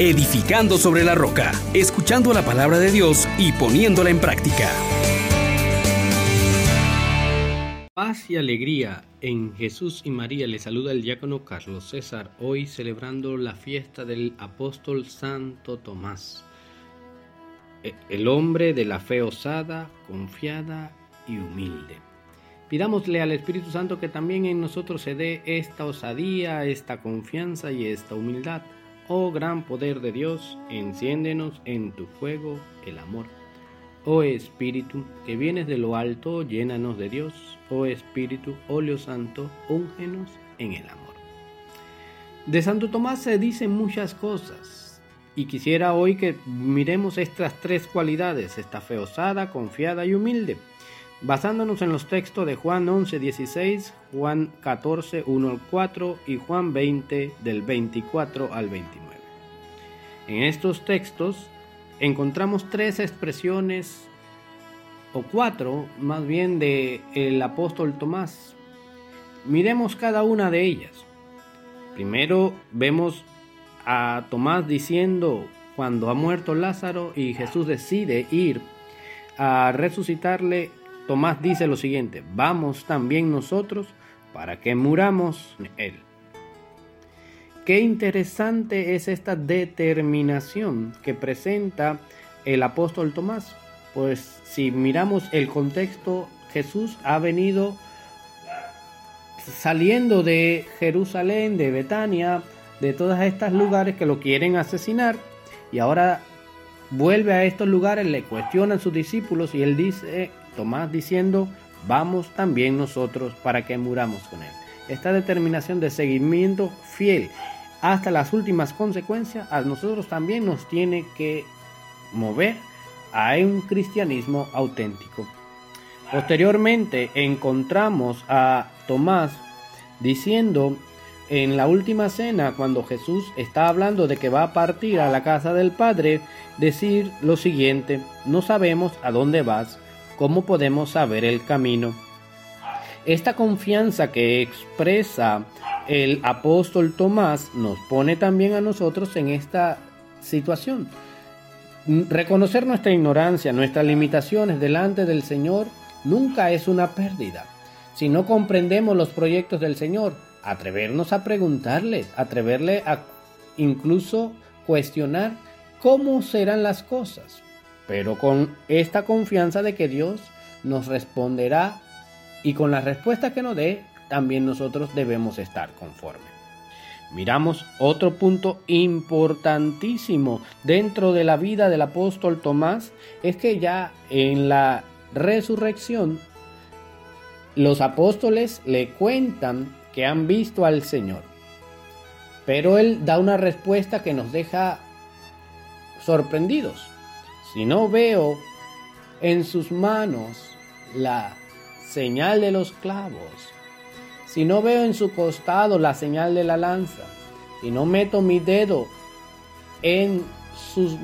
edificando sobre la roca, escuchando la palabra de Dios y poniéndola en práctica. Paz y alegría en Jesús y María le saluda el diácono Carlos César, hoy celebrando la fiesta del apóstol Santo Tomás, e, el hombre de la fe osada, confiada y humilde. Pidámosle al Espíritu Santo que también en nosotros se dé esta osadía, esta confianza y esta humildad. Oh gran poder de Dios, enciéndenos en tu fuego el amor. Oh Espíritu, que vienes de lo alto, llénanos de Dios. Oh Espíritu, óleo santo, úngenos en el amor. De Santo Tomás se dicen muchas cosas, y quisiera hoy que miremos estas tres cualidades, esta fe osada, confiada y humilde basándonos en los textos de Juan 11, 16, Juan 14, 1 al 4 y Juan 20 del 24 al 29. En estos textos encontramos tres expresiones o cuatro más bien de el apóstol Tomás. Miremos cada una de ellas. Primero vemos a Tomás diciendo cuando ha muerto Lázaro y Jesús decide ir a resucitarle Tomás dice lo siguiente, vamos también nosotros para que muramos él. Qué interesante es esta determinación que presenta el apóstol Tomás. Pues si miramos el contexto, Jesús ha venido saliendo de Jerusalén, de Betania, de todos estos lugares que lo quieren asesinar y ahora vuelve a estos lugares, le cuestionan sus discípulos y él dice Tomás diciendo, vamos también nosotros para que muramos con él. Esta determinación de seguimiento fiel hasta las últimas consecuencias a nosotros también nos tiene que mover a un cristianismo auténtico. Posteriormente encontramos a Tomás diciendo en la última cena, cuando Jesús está hablando de que va a partir a la casa del Padre, decir lo siguiente, no sabemos a dónde vas, ¿cómo podemos saber el camino? Esta confianza que expresa el apóstol Tomás nos pone también a nosotros en esta situación. Reconocer nuestra ignorancia, nuestras limitaciones delante del Señor nunca es una pérdida. Si no comprendemos los proyectos del Señor, atrevernos a preguntarle, atreverle a incluso cuestionar cómo serán las cosas pero con esta confianza de que Dios nos responderá y con la respuesta que nos dé, también nosotros debemos estar conformes. Miramos otro punto importantísimo dentro de la vida del apóstol Tomás, es que ya en la resurrección los apóstoles le cuentan que han visto al Señor. Pero él da una respuesta que nos deja sorprendidos. Si no veo en sus manos la señal de los clavos, si no veo en su costado la señal de la lanza, si no meto mi dedo en sus,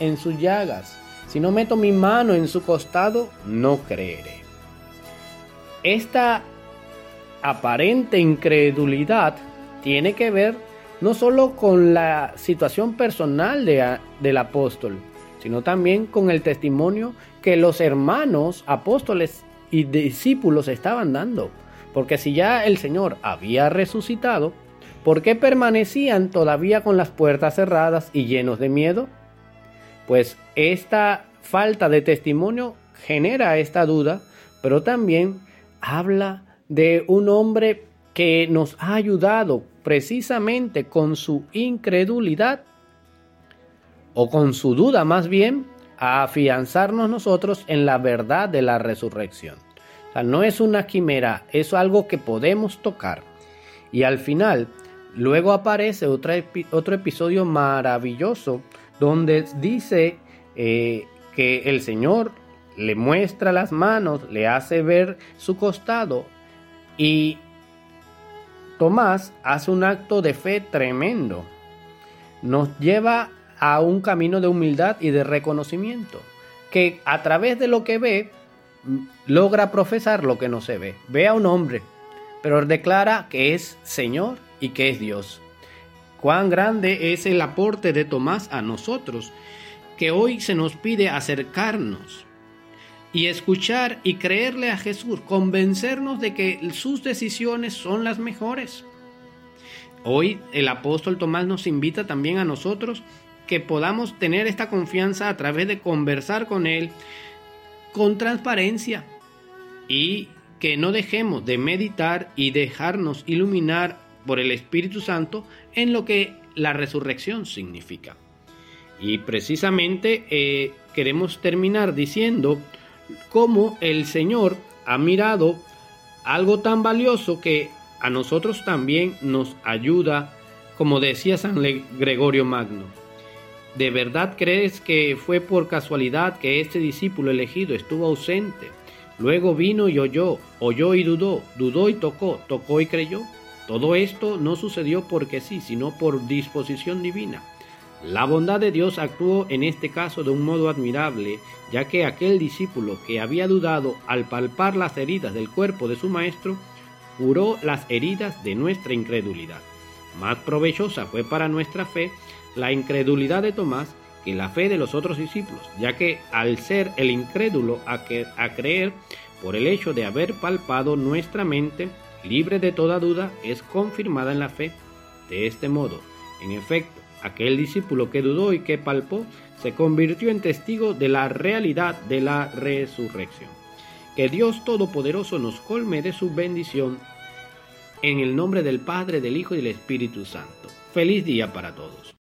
en sus llagas, si no meto mi mano en su costado, no creeré. Esta aparente incredulidad tiene que ver no solo con la situación personal de, del apóstol, sino también con el testimonio que los hermanos, apóstoles y discípulos estaban dando. Porque si ya el Señor había resucitado, ¿por qué permanecían todavía con las puertas cerradas y llenos de miedo? Pues esta falta de testimonio genera esta duda, pero también habla de un hombre que nos ha ayudado precisamente con su incredulidad o con su duda más bien, a afianzarnos nosotros en la verdad de la resurrección. O sea, no es una quimera, es algo que podemos tocar. Y al final, luego aparece otro episodio maravilloso donde dice eh, que el Señor le muestra las manos, le hace ver su costado y Tomás hace un acto de fe tremendo. Nos lleva a un camino de humildad y de reconocimiento, que a través de lo que ve logra profesar lo que no se ve. Ve a un hombre, pero declara que es Señor y que es Dios. cuán grande es el aporte de Tomás a nosotros, que hoy se nos pide acercarnos y escuchar y creerle a Jesús, convencernos de que sus decisiones son las mejores. Hoy el apóstol Tomás nos invita también a nosotros que podamos tener esta confianza a través de conversar con Él con transparencia y que no dejemos de meditar y dejarnos iluminar por el Espíritu Santo en lo que la resurrección significa. Y precisamente eh, queremos terminar diciendo cómo el Señor ha mirado algo tan valioso que a nosotros también nos ayuda, como decía San Gregorio Magno. ¿De verdad crees que fue por casualidad que este discípulo elegido estuvo ausente? Luego vino y oyó, oyó y dudó, dudó y tocó, tocó y creyó. Todo esto no sucedió porque sí, sino por disposición divina. La bondad de Dios actuó en este caso de un modo admirable, ya que aquel discípulo que había dudado al palpar las heridas del cuerpo de su maestro, curó las heridas de nuestra incredulidad. Más provechosa fue para nuestra fe la incredulidad de Tomás que la fe de los otros discípulos, ya que al ser el incrédulo a, que, a creer por el hecho de haber palpado nuestra mente, libre de toda duda, es confirmada en la fe. De este modo, en efecto, Aquel discípulo que dudó y que palpó se convirtió en testigo de la realidad de la resurrección. Que Dios Todopoderoso nos colme de su bendición en el nombre del Padre, del Hijo y del Espíritu Santo. Feliz día para todos.